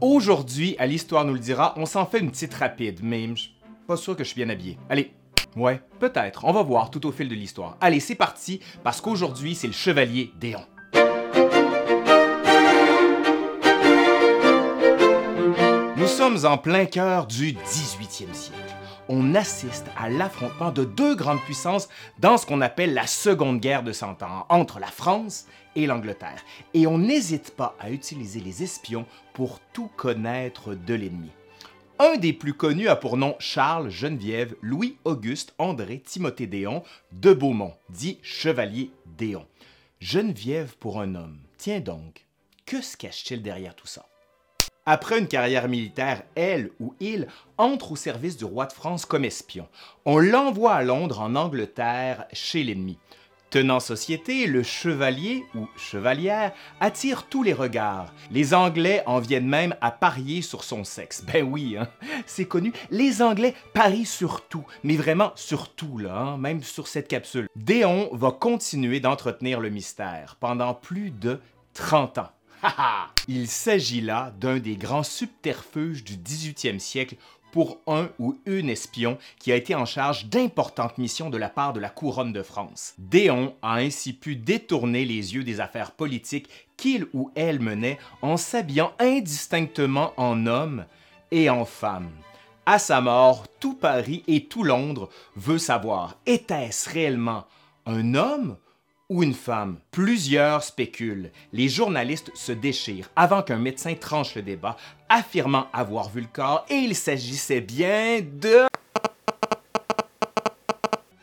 Aujourd'hui, à l'Histoire nous le dira, on s'en fait une petite rapide, mais pas sûr que je suis bien habillé. Allez, ouais, peut-être, on va voir tout au fil de l'histoire. Allez, c'est parti, parce qu'aujourd'hui, c'est le chevalier Déon. Sommes en plein cœur du 18e siècle. On assiste à l'affrontement de deux grandes puissances dans ce qu'on appelle la Seconde Guerre de Cent Ans entre la France et l'Angleterre. Et on n'hésite pas à utiliser les espions pour tout connaître de l'ennemi. Un des plus connus a pour nom Charles, Geneviève, Louis-Auguste, André, Timothée Déon de Beaumont, dit Chevalier Déon. Geneviève pour un homme. Tiens donc, que se cache-t-il derrière tout ça? Après une carrière militaire, elle ou il entre au service du roi de France comme espion. On l'envoie à Londres, en Angleterre, chez l'ennemi. Tenant société, le chevalier ou chevalière attire tous les regards. Les Anglais en viennent même à parier sur son sexe. Ben oui, hein? c'est connu. Les Anglais parient sur tout, mais vraiment sur tout, là, hein? même sur cette capsule. Déon va continuer d'entretenir le mystère pendant plus de 30 ans. Il s'agit là d'un des grands subterfuges du 18e siècle pour un ou une espion qui a été en charge d'importantes missions de la part de la couronne de France. Déon a ainsi pu détourner les yeux des affaires politiques qu'il ou elle menait en s'habillant indistinctement en homme et en femme. À sa mort, tout Paris et tout Londres veut savoir, était-ce réellement un homme ou une femme. Plusieurs spéculent. Les journalistes se déchirent avant qu'un médecin tranche le débat, affirmant avoir vu le corps et il s'agissait bien de...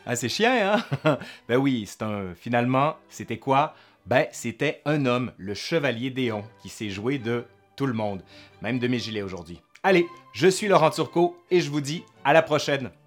Ah, c'est chien, hein? ben oui, c'est un... Finalement, c'était quoi? Ben, c'était un homme, le chevalier Déon, qui s'est joué de tout le monde, même de mes gilets aujourd'hui. Allez, je suis Laurent Turcot et je vous dis à la prochaine!